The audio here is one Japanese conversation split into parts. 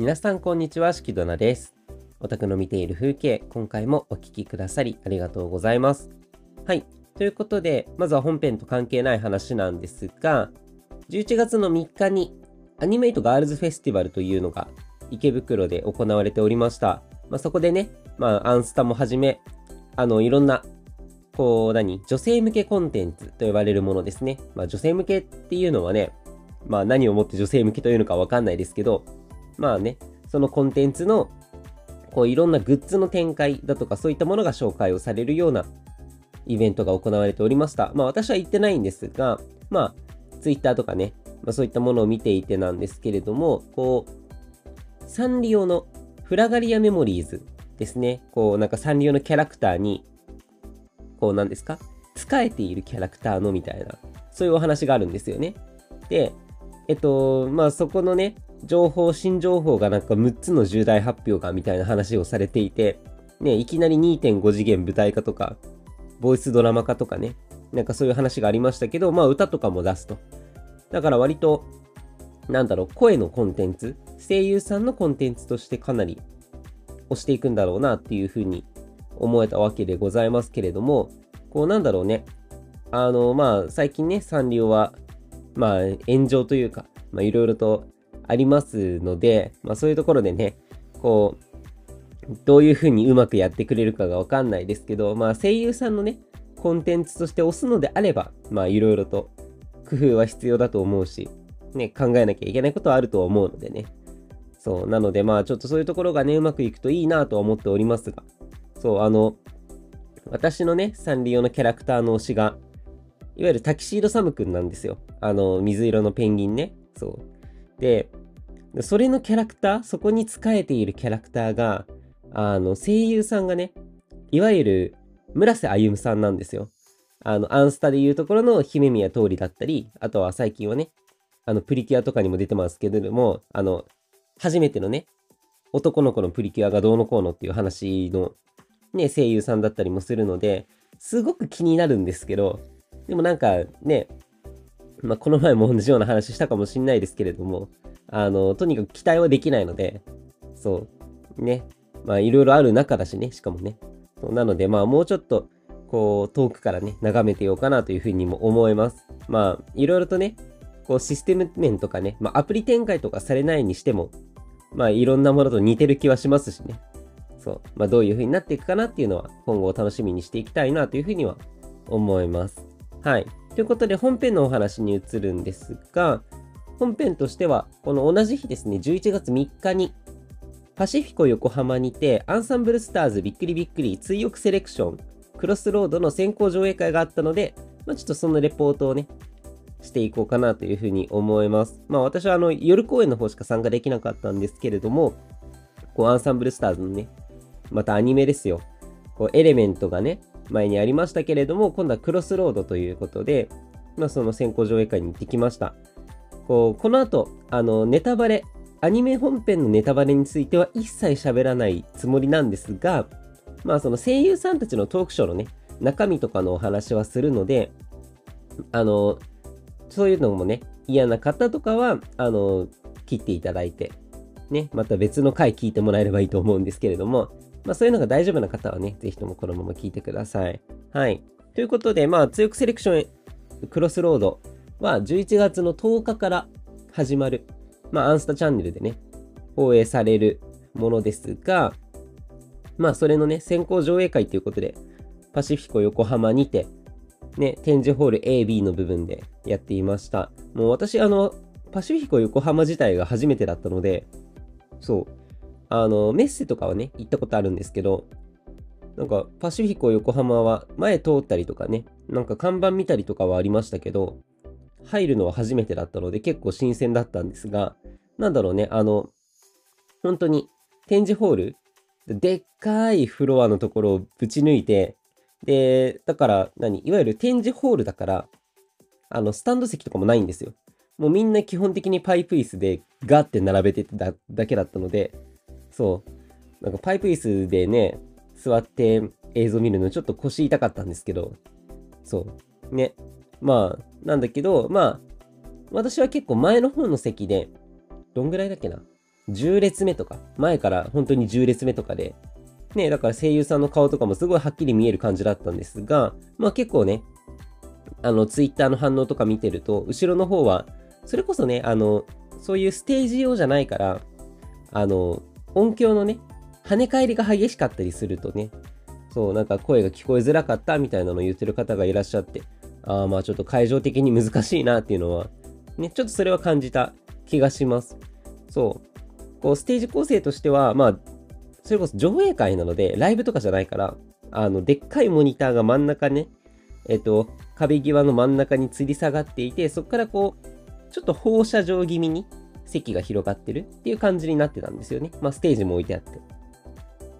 皆さんこんにちは、しきどなです。お宅の見ている風景、今回もお聞きくださりありがとうございます。はい。ということで、まずは本編と関係ない話なんですが、11月の3日にアニメイトガールズフェスティバルというのが池袋で行われておりました。まあ、そこでね、まあ、アンスタもはじめ、あの、いろんな、こう、何女性向けコンテンツと呼ばれるものですね。まあ、女性向けっていうのはね、まあ、何をもって女性向けというのかわかんないですけど、まあね、そのコンテンツの、こう、いろんなグッズの展開だとか、そういったものが紹介をされるようなイベントが行われておりました。まあ、私は行ってないんですが、まあ、ツイッターとかね、まあ、そういったものを見ていてなんですけれども、こう、サンリオのフラガリアメモリーズですね。こう、なんかサンリオのキャラクターに、こう、なんですか？使えているキャラクターのみたいな、そういうお話があるんですよね。で、えっと、まあそこのね、情報、新情報がなんか6つの重大発表がみたいな話をされていて、ね、いきなり2.5次元舞台化とか、ボイスドラマ化とかね、なんかそういう話がありましたけど、まあ歌とかも出すと。だから割と、なんだろう、声のコンテンツ、声優さんのコンテンツとしてかなり押していくんだろうなっていうふうに思えたわけでございますけれども、こうなんだろうね、あの、まあ最近ね、サンリオは、まあ炎上というか、まあいろいろとありますので、まあそういうところでね、こう、どういうふうにうまくやってくれるかがわかんないですけど、まあ声優さんのね、コンテンツとして押すのであれば、まあいろいろと工夫は必要だと思うし、ね、考えなきゃいけないことはあると思うのでね。そう、なのでまあちょっとそういうところがね、うまくいくといいなとは思っておりますが、そう、あの、私のね、サンリオのキャラクターの推しが、いわゆるタキシードサムくんなんですよ。あの、水色のペンギンね。そう。で、それのキャラクター、そこに仕えているキャラクターが、あの、声優さんがね、いわゆる村瀬歩さんなんですよ。あの、アンスタでいうところの姫宮通りだったり、あとは最近はね、あの、プリキュアとかにも出てますけれども、あの、初めてのね、男の子のプリキュアがどうのこうのっていう話の、ね、声優さんだったりもするので、すごく気になるんですけど、でもなんかね、まあ、この前も同じような話したかもしんないですけれども、あの、とにかく期待はできないので、そう、ね、まあいろいろある中だしね、しかもね。なので、まあもうちょっと、こう、遠くからね、眺めてようかなというふうにも思います。まあ、いろいろとね、こうシステム面とかね、まあアプリ展開とかされないにしても、まあいろんなものと似てる気はしますしね。そう。まあどういう風になっていくかなっていうのは今後を楽しみにしていきたいなというふうには思います。はい。ということで本編のお話に移るんですが、本編としてはこの同じ日ですね、11月3日にパシフィコ横浜にてアンサンブルスターズびっくりびっくり追憶セレクションクロスロードの先行上映会があったので、まあ、ちょっとそのレポートをね、していこうかなというふうに思います。まあ私はあの夜公演の方しか参加できなかったんですけれども、こうアンサンブルスターズのね、またアニメですよ。こうエレメントがね、前にありましたけれども、今度はクロスロードということで、まあその先行上映会に行ってきました。こうこの後、あのネタバレ、アニメ本編のネタバレについては一切喋らないつもりなんですが、まあその声優さんたちのトークショーのね、中身とかのお話はするので、あの、そういうのもね、嫌な方とかは、あの、切っていただいて、ね、また別の回聞いてもらえればいいと思うんですけれども、まあそういうのが大丈夫な方はね、ぜひともこのまま聞いてください。はい。ということで、まあ強くセレクションクロスロードは11月の10日から始まる、まあアンスタチャンネルでね、放映されるものですが、まあそれのね、先行上映会ということで、パシフィコ横浜にて、ね、展示ホール A、B の部分でやっていました。もう私、あの、パシフィコ横浜自体が初めてだったので、そう、あの、メッセとかはね、行ったことあるんですけど、なんか、パシフィコ横浜は前通ったりとかね、なんか看板見たりとかはありましたけど、入るのは初めてだったので結構新鮮だったんですが、なんだろうね、あの、本当に展示ホール、でっかいフロアのところをぶち抜いて、で、だから何、いわゆる展示ホールだから、あの、スタンド席とかもないんですよ。もうみんな基本的にパイプ椅子でガッて並べてただけだったので、そう。なんかパイプ椅子でね、座って映像見るのちょっと腰痛かったんですけど、そう。ね。まあ、なんだけど、まあ、私は結構前の方の席で、どんぐらいだっけな？10列目とか、前から本当に10列目とかで、ね、だから声優さんの顔とかもすごいはっきり見える感じだったんですが、まあ結構ね、あの、ツイッターの反応とか見てると、後ろの方は、それこそね、あの、そういうステージ用じゃないから、あの、音響のね、跳ね返りが激しかったりするとね、そう、なんか声が聞こえづらかったみたいなのを言ってる方がいらっしゃって、ああ、まあちょっと会場的に難しいなっていうのは、ね、ちょっとそれは感じた気がします。そう。こう、ステージ構成としては、まあ、それこそ上映会なので、ライブとかじゃないから、あの、でっかいモニターが真ん中ね、えっと、壁際の真ん中に吊り下がっていて、そこからこう、ちょっと放射状気味に席が広がってるっていう感じになってたんですよね。まあ、ステージも置いてあって。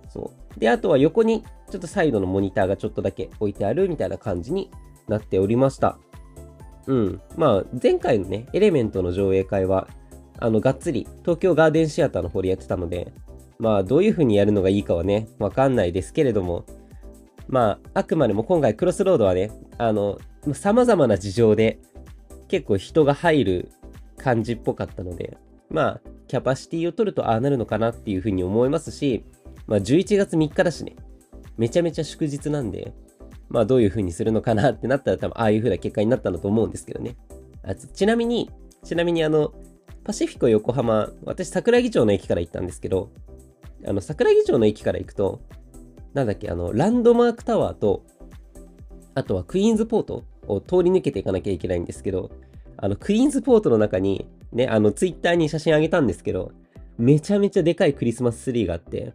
そう。で、あとは横にちょっとサイドのモニターがちょっとだけ置いてあるみたいな感じになっておりました。うん。まあ、前回のね、エレメントの上映会は、あの、がっつり東京ガーデンシアターの方でやってたので、まあ、どういう風にやるのがいいかはね、わかんないですけれども、まあ、あくまでも今回クロスロードはね、あの、様々な事情で結構人が入る感じっぽかったので、まあ、キャパシティを取るとああなるのかなっていう風に思いますし、まあ、11月3日だしね、めちゃめちゃ祝日なんで、まあ、どういう風にするのかなってなったら多分ああいう風な結果になったんだと思うんですけどね。あちなみに、ちなみにあの、パシフィコ横浜、私桜木町の駅から行ったんですけど、あの、桜木町の駅から行くと、なんだっけ、あの、ランドマークタワーと、あとはクイーンズポートを通り抜けていかなきゃいけないんですけど、あの、クイーンズポートの中に、ね、あの、ツイッターに写真あげたんですけど、めちゃめちゃでかいクリスマスツリーがあって、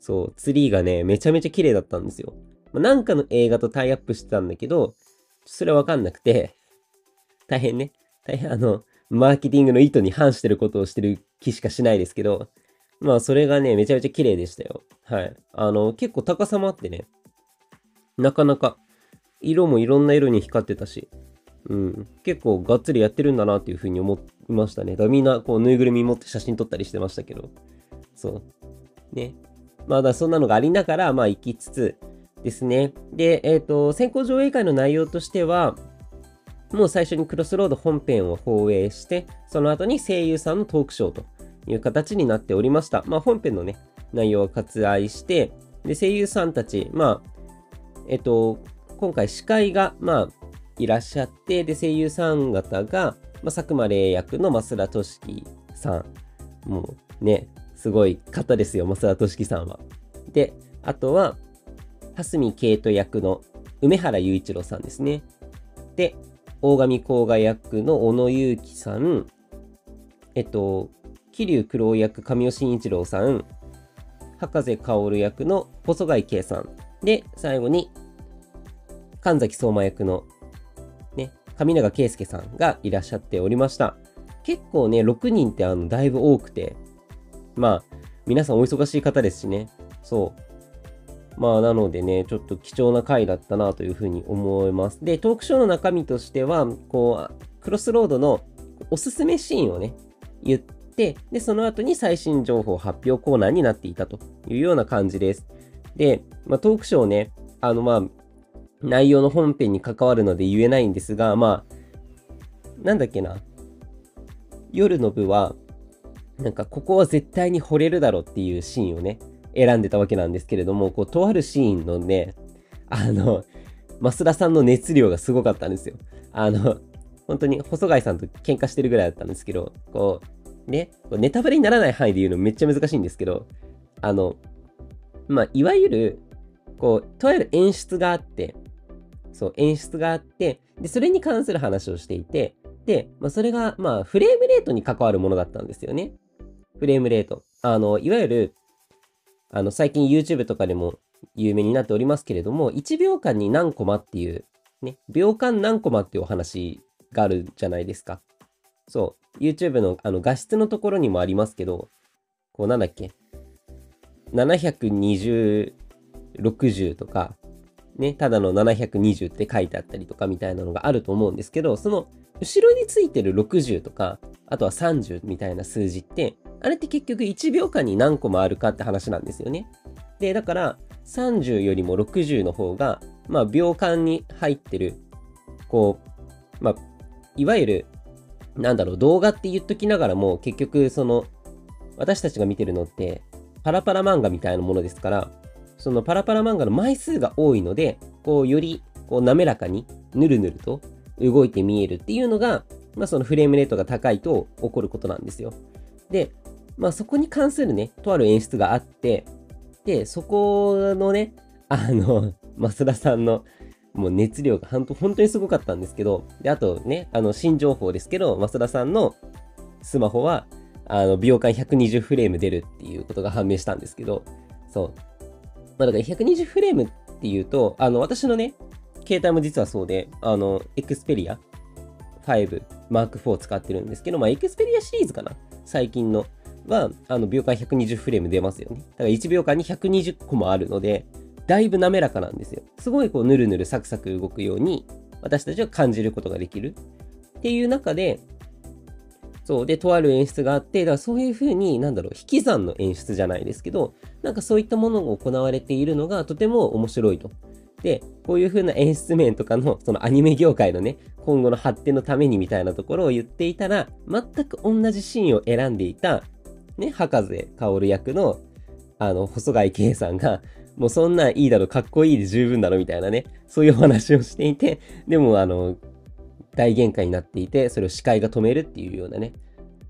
そう、ツリーがね、めちゃめちゃ綺麗だったんですよ。まあ、なんかの映画とタイアップしてたんだけど、それはわかんなくて、大変ね、大変あの、マーケティングの意図に反してることをしてる気しかしないですけど、まあそれがね、めちゃめちゃ綺麗でしたよ。はい。あの、結構高さもあってね、なかなか、色もいろんな色に光ってたし、うん、結構がっつりやってるんだなっていうふうに思いましたね。だみんなこうぬいぐるみ持って写真撮ったりしてましたけど、そう。ね。まだそんなのがありながら、まあ行きつつですね。で、えっ、ー、と、先行上映会の内容としては、もう最初にクロスロード本編を放映して、その後に声優さんのトークショーという形になっておりました。まあ、本編のね、内容を割愛して、で、声優さんたち、まあ、えっと、今回司会が、まあ、いらっしゃって、で、声優さん方が、まあ、佐久間霊役の増田俊樹さん。もうね、すごい方ですよ、増田俊樹さんは。で、あとは、蓮見慶斗役の梅原雄一郎さんですね。で、大神甲賀役の小野祐樹さん、えっと、桐生九郎役神尾慎一郎さん、博士薫役の細貝圭さん、で、最後に、神崎相馬役の、上永圭介さんがいらっしゃっておりました。結構ね、6人ってあの、だいぶ多くて、まあ、皆さんお忙しい方ですしね、そう。まあ、なのでね、ちょっと貴重な回だったなというふうに思います。で、トークショーの中身としては、こう、クロスロードのおすすめシーンをね、言って、で、その後に最新情報発表コーナーになっていたというような感じです。で、まあ、トークショーね、あの、まあ、内容の本編に関わるので言えないんですが、まあ、なんだっけな。夜の部は、なんかここは絶対に惚れるだろうっていうシーンをね、選んでたわけなんですけれども、こう、とあるシーンのね、あの、増田さんの熱量がすごかったんですよ。あの、本当に細貝さんと喧嘩してるぐらいだったんですけど、こう、ね、ネタバレにならない範囲で言うのめっちゃ難しいんですけど、あの、まあ、いわゆる、こう、とある演出があって、そう、演出があって、で、それに関する話をしていて、で、まあ、それが、まあ、フレームレートに関わるものだったんですよね。フレームレート。あの、いわゆる、あの、最近 YouTube とかでも有名になっておりますけれども、1秒間に何コマっていう、ね、秒間何コマっていうお話があるじゃないですか。そう。YouTube のあの画質のところにもありますけど、こうなんだっけ。720、60とか、ね、ただの720って書いてあったりとかみたいなのがあると思うんですけど、その後ろについてる60とか、あとは30みたいな数字って、あれって結局1秒間に何個もあるかって話なんですよね。で、だから30よりも60の方が、まあ秒間に入ってる、こう、まあ、いわゆる、なんだろう、動画って言っときながらも、結局その、私たちが見てるのってパラパラ漫画みたいなものですから、そのパラパラ漫画の枚数が多いので、こうよりこう滑らかにぬるぬると動いて見えるっていうのが、まあそのフレームレートが高いと起こることなんですよ。で、まあそこに関するね、とある演出があって、で、そこのね、あの、増田さんのもう熱量が本当にすごかったんですけど、で、あとね、あの、新情報ですけど、増田さんのスマホは、あの、秒間120フレーム出るっていうことが判明したんですけど、そう。まあ、だから120フレームっていうと、あの、私のね、携帯も実はそうで、あの、エクスペリア5、マーク4使ってるんですけど、まあ、エクスペリアシリーズかな？最近のは、あの、秒間120フレーム出ますよね。だから1秒間に120個もあるので、だいぶ滑らかなんですよ。すごいこう、ぬるぬるサクサク動くように、私たちは感じることができる。っていう中で、そう。で、とある演出があって、だからそういうふうに、なんだろう、引き算の演出じゃないですけど、なんかそういったものが行われているのがとても面白いと。で、こういう風な演出面とかの、そのアニメ業界のね、今後の発展のためにみたいなところを言っていたら、全く同じシーンを選んでいた、ね、博士薫役の、あの、細貝圭さんが、もうそんなんいいだろ、かっこいいで十分だろ、みたいなね、そういうお話をしていて、でも、あの、大限界になっていて、それを視界が止めるっていうようなね、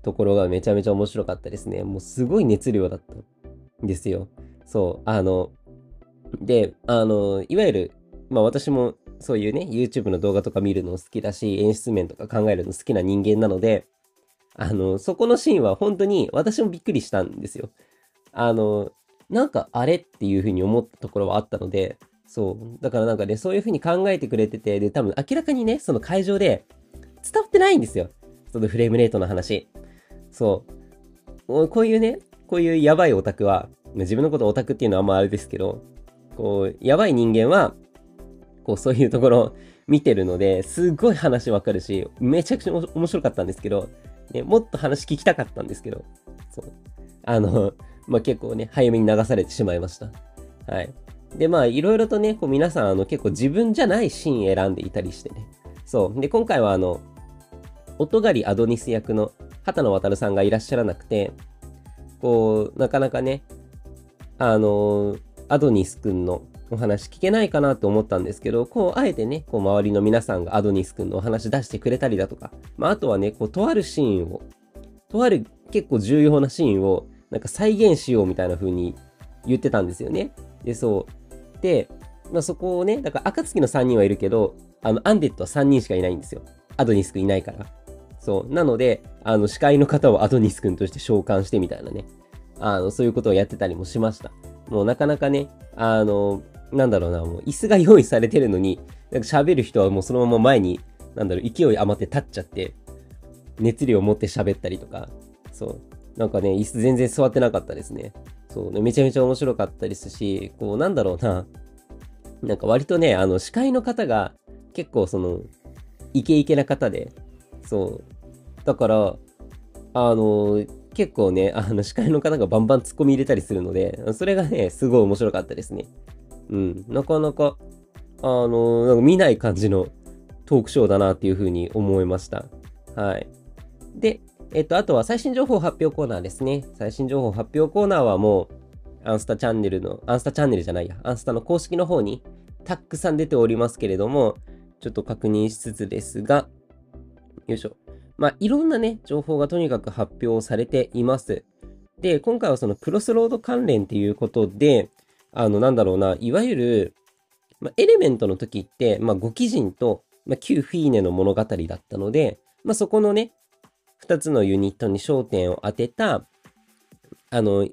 ところがめちゃめちゃ面白かったですね。もうすごい熱量だったんですよ。そう、あの、で、あの、いわゆる、まあ私もそういうね、YouTube の動画とか見るの好きだし、演出面とか考えるの好きな人間なので、あの、そこのシーンは本当に私もびっくりしたんですよ。あの、なんかあれっていうふうに思ったところはあったので、そう。だからなんかね、そういうふうに考えてくれてて、で、多分明らかにね、その会場で伝わってないんですよ。そのフレームレートの話。そう。こういうね、こういうやばいオタクは、自分のことオタクっていうのはあんまあれですけど、こう、やばい人間は、こう、そういうところ 見てるので、すっごい話わかるし、めちゃくちゃ面白かったんですけど、ね、もっと話聞きたかったんですけど、そう。あの、まあ、結構ね、早めに流されてしまいました。はい。で、まあ、いろいろとね、こう皆さん、あの、結構自分じゃないシーン選んでいたりしてね。そう。で、今回はあの、音狩りアドニス役の畑野渉さんがいらっしゃらなくて、こう、なかなかね、あの、アドニスくんのお話聞けないかなと思ったんですけど、こう、あえてね、こう、周りの皆さんがアドニスくんのお話出してくれたりだとか、まあ、あとはね、こう、とあるシーンを、とある結構重要なシーンを、なんか再現しようみたいな風に言ってたんですよね。で、そう。で、まあ、そこをね、だから暁の3人はいるけど、あの、アンデッドは3人しかいないんですよ。アドニスくんいないから。そう。なので、あの、司会の方をアドニスくんとして召喚してみたいなね。あの、そういうことをやってたりもしました。もうなかなかね、あの、なんだろうな、もう椅子が用意されてるのに、なんか喋る人はもうそのまま前に、なんだろう、勢い余って立っちゃって、熱量を持って喋ったりとか、そう。なんかね、椅子全然座ってなかったですね。そうね、めちゃめちゃ面白かったですし、こう、なんだろうな。なんか割とね、あの、司会の方が結構その、イケイケな方で、そう。だから、あの、結構ね、あの、司会の方がバンバン突っ込み入れたりするので、それがね、すごい面白かったですね。うん。なかなか、あの、なんか見ない感じのトークショーだなっていうふうに思いました。はい。で、えっと、あとは最新情報発表コーナーですね。最新情報発表コーナーはもう、アンスタチャンネルの、アンスタチャンネルじゃないや、アンスタの公式の方にたくさん出ておりますけれども、ちょっと確認しつつですが、よいしょ。まあ、いろんなね、情報がとにかく発表されています。で、今回はそのクロスロード関連っていうことで、あの、なんだろうな、いわゆる、まあ、エレメントの時って、まあ、5基人と、まあ、旧フィーネの物語だったので、まあ、そこのね、2つのユニットに焦点を当てた、あの、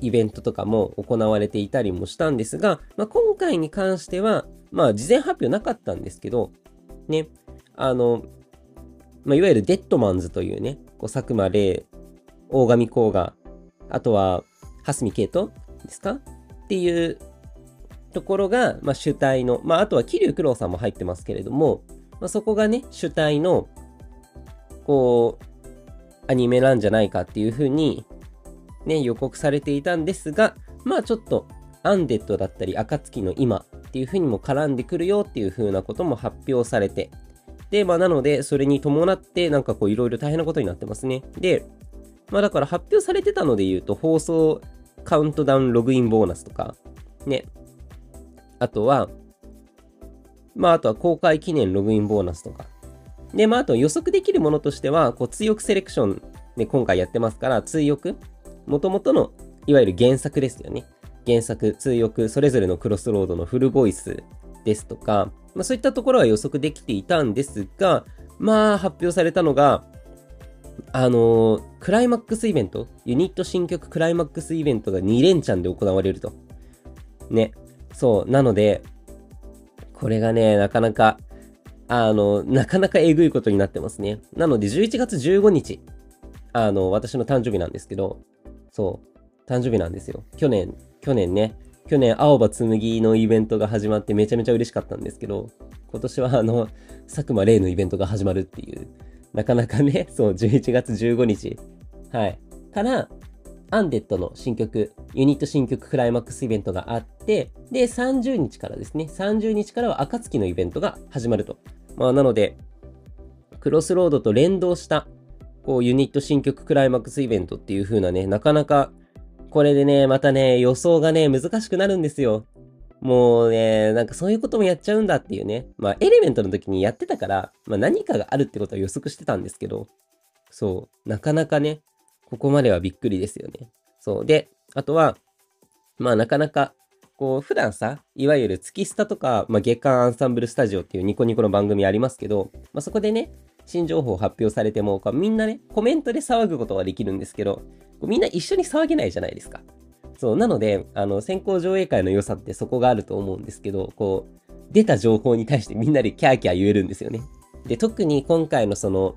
イベントとかも行われていたりもしたんですが、まあ、今回に関しては、まあ、事前発表なかったんですけど、ね、あの、まあ、いわゆるデッドマンズというね、こう佐久間玲、大神甲賀、あとは、蓮見慶斗ですか？っていうところが、まあ、主体の、まあ、あとは桐生九郎さんも入ってますけれども、まあ、そこがね、主体の、こう、アニメなんじゃないかっていうふうに、ね、予告されていたんですが、まあちょっと、アンデッドだったり、暁の今っていうふうにも絡んでくるよっていうふうなことも発表されて、で、まあなので、それに伴って、なんかこういろいろ大変なことになってますね。で、まあだから発表されてたので言うと、放送カウントダウンログインボーナスとか、ね。あとは、まああとは公開記念ログインボーナスとか。で、まああと予測できるものとしては、こう、追憶セレクションで今回やってますから、追憶元々の、いわゆる原作ですよね。原作、通訳、それぞれのクロスロードのフルボイスですとか、まあ、そういったところは予測できていたんですが、まあ、発表されたのが、あのー、クライマックスイベント、ユニット新曲クライマックスイベントが2連チャンで行われると。ね。そう。なので、これがね、なかなか、あの、なかなかえぐいことになってますね。なので、11月15日、あの、私の誕生日なんですけど、そう、誕生日なんですよ。去年、去年ね、去年、青葉紬のイベントが始まってめちゃめちゃ嬉しかったんですけど、今年はあの、佐久間玲のイベントが始まるっていう、なかなかね、そう、11月15日、はい、から、アンデッドの新曲、ユニット新曲クライマックスイベントがあって、で、30日からですね、30日からは暁のイベントが始まると。まあ、なので、クロスロードと連動した、こう、ユニット新曲クライマックスイベントっていう風なね、なかなかこれでね、またね、予想がね、難しくなるんですよ。もうね、なんかそういうこともやっちゃうんだっていうね。まあ、エレメントの時にやってたから、まあ何かがあるってことは予測してたんですけど、そう、なかなかね、ここまではびっくりですよね。そう。で、あとは、まあなかなか、こう、普段さ、いわゆる月スタとか、まあ、月間アンサンブルスタジオっていうニコニコの番組ありますけど、まあ、そこでね、新情報発表されても、みんなね、コメントで騒ぐことはできるんですけど、みんな一緒に騒げないじゃないですか。そう、なので、あの、先行上映会の良さってそこがあると思うんですけど、こう、出た情報に対してみんなでキャーキャー言えるんですよね。で、特に今回のその、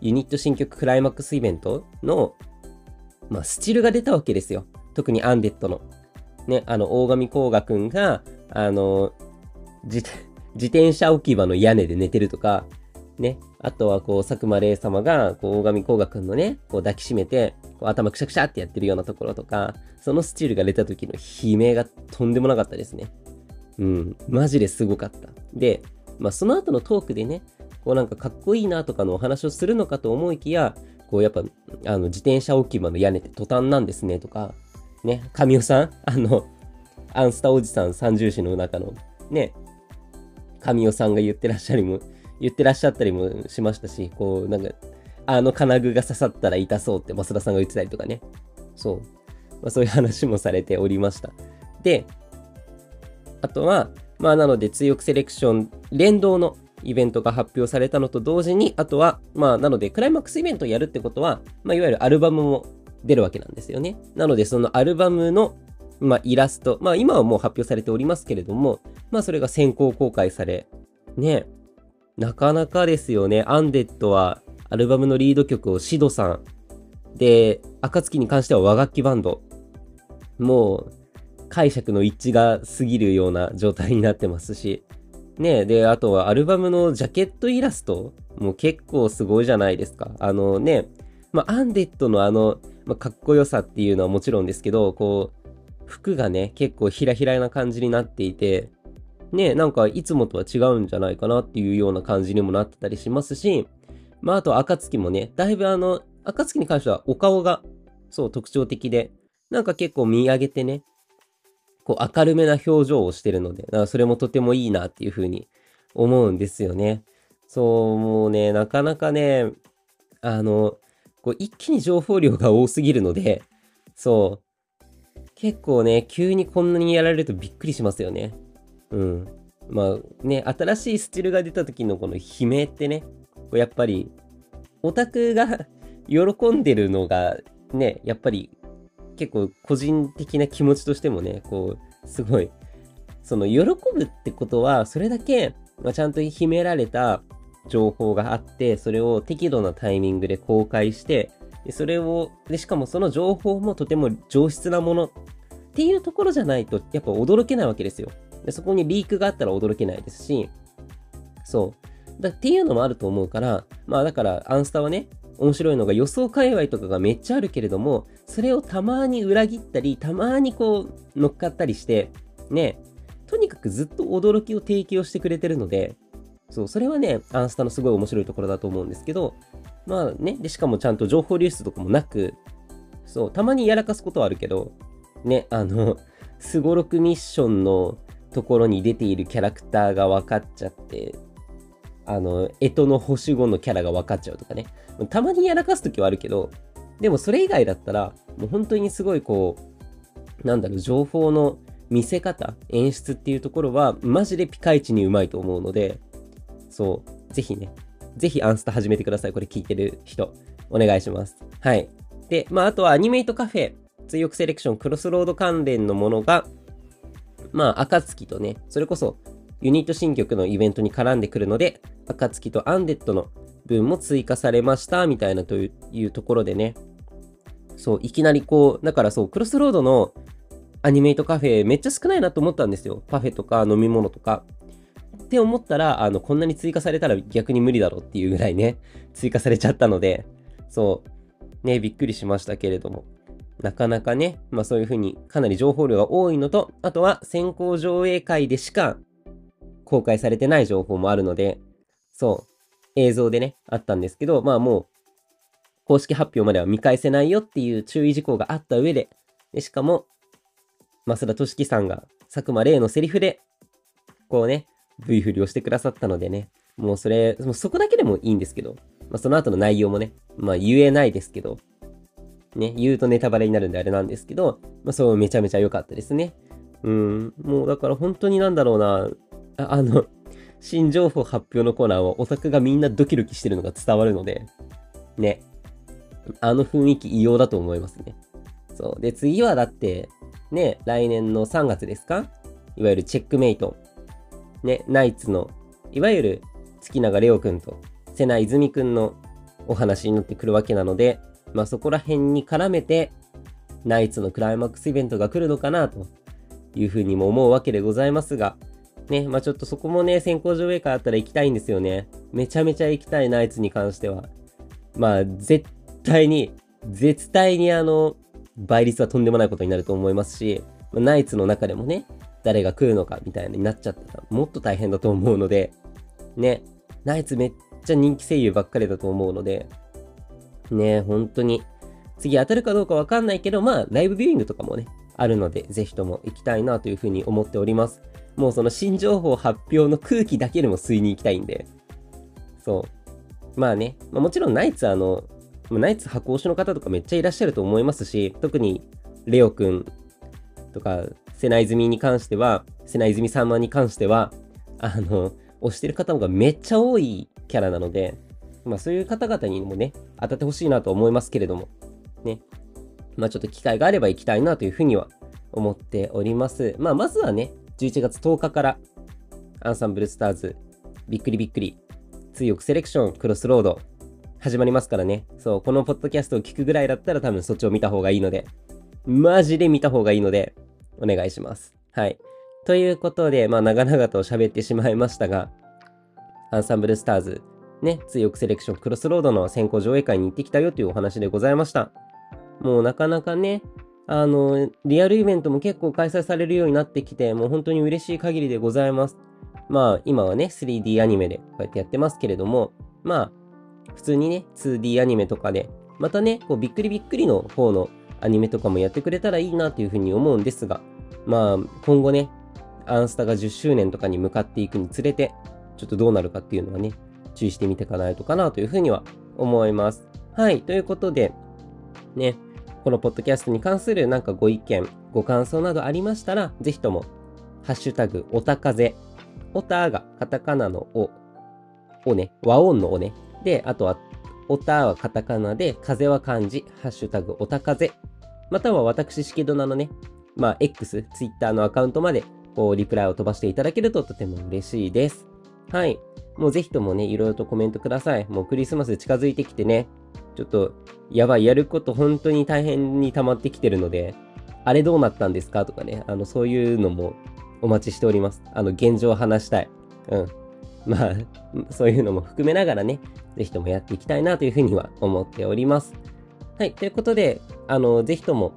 ユニット新曲クライマックスイベントの、まあ、スチルが出たわけですよ。特にアンデッドの。ね、あの、大神甲賀くんが、あの、自転車置き場の屋根で寝てるとか、ね、あとはこう、佐久間玲様が、こう、大神甲賀くんのね、こう抱きしめて、こう頭くしゃくしゃってやってるようなところとか、そのスチールが出た時の悲鳴がとんでもなかったですね。うん、マジですごかった。で、まあその後のトークでね、こうなんかかっこいいなとかのお話をするのかと思いきや、こうやっぱ、あの、自転車置き場の屋根ってトタンなんですねとか、ね、神尾さん、あの、アンスタおじさん三重士の中の、ね、神尾さんが言ってらっしゃりも、言ってらっしゃったりもしましたし、こう、なんか、あの金具が刺さったら痛そうって増田さんが言ってたりとかね。そう。まあ、そういう話もされておりました。で、あとは、まあなので、強くセレクション連動のイベントが発表されたのと同時に、あとは、まあなので、クライマックスイベントをやるってことは、まあいわゆるアルバムも出るわけなんですよね。なので、そのアルバムの、まあイラスト、まあ今はもう発表されておりますけれども、まあそれが先行公開され、ね、なかなかですよね。アンデッドはアルバムのリード曲をシドさん。で、暁に関しては和楽器バンド。もう、解釈の一致が過ぎるような状態になってますし。ねで、あとはアルバムのジャケットイラストもう結構すごいじゃないですか。あのね、まあ、アンデッドのあの、まあ、かっこよさっていうのはもちろんですけど、こう、服がね、結構ひらひらな感じになっていて、ね、なんかいつもとは違うんじゃないかなっていうような感じにもなってたりしますし、まああと暁もね、だいぶあの、暁に関してはお顔がそう特徴的で、なんか結構見上げてね、こう明るめな表情をしてるので、かそれもとてもいいなっていうふうに思うんですよね。そう、もうね、なかなかね、あの、こう一気に情報量が多すぎるので、そう、結構ね、急にこんなにやられるとびっくりしますよね。うん。まあね、新しいスチルが出た時のこの悲鳴ってね、こうやっぱり、オタクが 喜んでるのがね、やっぱり結構個人的な気持ちとしてもね、こう、すごい、その喜ぶってことは、それだけ、まあ、ちゃんと秘められた情報があって、それを適度なタイミングで公開して、でそれをで、しかもその情報もとても上質なものっていうところじゃないと、やっぱ驚けないわけですよ。でそこにリークがあったら驚けないですし、そう。だっていうのもあると思うから、まあだから、アンスタはね、面白いのが予想界隈とかがめっちゃあるけれども、それをたまに裏切ったり、たまにこう乗っかったりして、ね、とにかくずっと驚きを提供してくれてるので、そう、それはね、アンスタのすごい面白いところだと思うんですけど、まあね、で、しかもちゃんと情報流出とかもなく、そう、たまにやらかすことはあるけど、ね、あの、すごろくミッションのところに出ているキャラクターが分かっちゃって、あの、干支の星5のキャラが分かっちゃうとかね。たまにやらかすときはあるけど、でもそれ以外だったら、もう本当にすごいこう、なんだろう、情報の見せ方、演出っていうところは、マジでピカイチにうまいと思うので、そう、ぜひね、ぜひアンスタ始めてください。これ聞いてる人、お願いします。はい。で、まあ、あとはアニメイトカフェ、追憶セレクション、クロスロード関連のものが、まあ、暁とね、それこそユニット新曲のイベントに絡んでくるので、暁とアンデッドの分も追加されました、みたいなというところでね、そう、いきなりこう、だからそう、クロスロードのアニメイトカフェめっちゃ少ないなと思ったんですよ。パフェとか飲み物とか。って思ったら、あの、こんなに追加されたら逆に無理だろっていうぐらいね、追加されちゃったので、そう、ね、びっくりしましたけれども。なかなかね、まあそういう風にかなり情報量が多いのと、あとは先行上映会でしか公開されてない情報もあるので、そう、映像でね、あったんですけど、まあもう、公式発表までは見返せないよっていう注意事項があった上で、でしかも、増田俊樹さんが佐久間玲のセリフで、こうね、V 振りをしてくださったのでね、もうそれ、もうそこだけでもいいんですけど、まあ、その後の内容もね、まあ言えないですけど、ね、言うとネタバレになるんであれなんですけど、まあそうめちゃめちゃ良かったですね。うん、もうだから本当になんだろうな、ああの、新情報発表のコーナーはオタクがみんなドキドキしてるのが伝わるので、ね。あの雰囲気異様だと思いますね。そう。で、次はだって、ね、来年の3月ですか？いわゆるチェックメイト。ね、ナイツの、いわゆる月永レオくんと瀬名泉くんのお話になってくるわけなので、まあそこら辺に絡めて、ナイツのクライマックスイベントが来るのかなというふうにも思うわけでございますが、ね、まあちょっとそこもね、先行上映会あったら行きたいんですよね。めちゃめちゃ行きたい、ナイツに関しては。まあ、絶対に、絶対にあの、倍率はとんでもないことになると思いますし、ナイツの中でもね、誰が来るのかみたいになっちゃったら、もっと大変だと思うので、ね、ナイツめっちゃ人気声優ばっかりだと思うので、ね、本当に、次当たるかどうかわかんないけど、まあ、ライブビューイングとかもね、あるので、ぜひとも行きたいなというふうに思っております。もうその新情報発表の空気だけでも吸いに行きたいんで。そう。まあね、まあ、もちろんナイツあの、ナイツ箱推しの方とかめっちゃいらっしゃると思いますし、特にレオくんとか、瀬名泉に関しては、瀬名泉様に関しては、あの、推してる方がめっちゃ多いキャラなので、まあそういう方々にもね、当たってほしいなと思いますけれども、ね。まあちょっと機会があれば行きたいなというふうには思っております。まあまずはね、11月10日から、アンサンブルスターズ、びっくりびっくり、追憶セレクション、クロスロード、始まりますからね。そう、このポッドキャストを聞くぐらいだったら多分そっちを見た方がいいので、マジで見た方がいいので、お願いします。はい。ということで、まあ長々と喋ってしまいましたが、アンサンブルスターズ、ね、追憶セレクションクロスロードの先行上映会に行ってきたよというお話でございました。もうなかなかね、あの、リアルイベントも結構開催されるようになってきて、もう本当に嬉しい限りでございます。まあ、今はね、3D アニメでこうやってやってますけれども、まあ、普通にね、2D アニメとかで、またね、こうびっくりびっくりの方のアニメとかもやってくれたらいいなというふうに思うんですが、まあ、今後ね、アンスタが10周年とかに向かっていくにつれて、ちょっとどうなるかっていうのはね、注意してみていかないとかなというふうには思います。はい、ということで、ね、このポッドキャストに関するなんかご意見、ご感想などありましたら、ぜひとも、ハッシュタグ、おたかぜ。おたがカタカナのお、おね、和音のおね。で、あとは、おたはカタカナで、風は漢字、ハッシュタグ、おたかぜ。または私、しけどなのね、まあ、X、Twitter のアカウントまで、こう、リプライを飛ばしていただけるととても嬉しいです。はい。もうぜひともね、いろいろとコメントください。もうクリスマス近づいてきてね、ちょっと、やばい、やること本当に大変に溜まってきてるので、あれどうなったんですかとかね、あの、そういうのもお待ちしております。あの、現状を話したい。うん。まあ、そういうのも含めながらね、ぜひともやっていきたいなというふうには思っております。はい。ということで、あの、ぜひとも、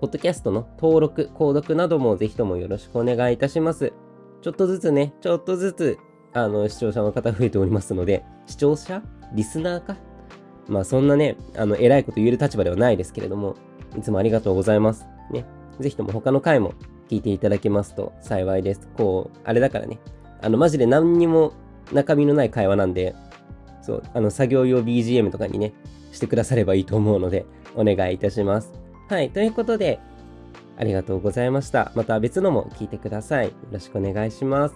ポッドキャストの登録、購読などもぜひともよろしくお願いいたします。ちょっとずつね、ちょっとずつ、あの、視聴者の方増えておりますので、視聴者？リスナーか？まあそんなね、あの、偉いこと言える立場ではないですけれども、いつもありがとうございます。ね。ぜひとも他の回も聞いていただけますと幸いです。こう、あれだからね、あの、マジで何にも中身のない会話なんで、そう、あの、作業用 BGM とかにね、してくださればいいと思うので、お願いいたします。はい。ということで、ありがとうございました。また別のも聞いてください。よろしくお願いします。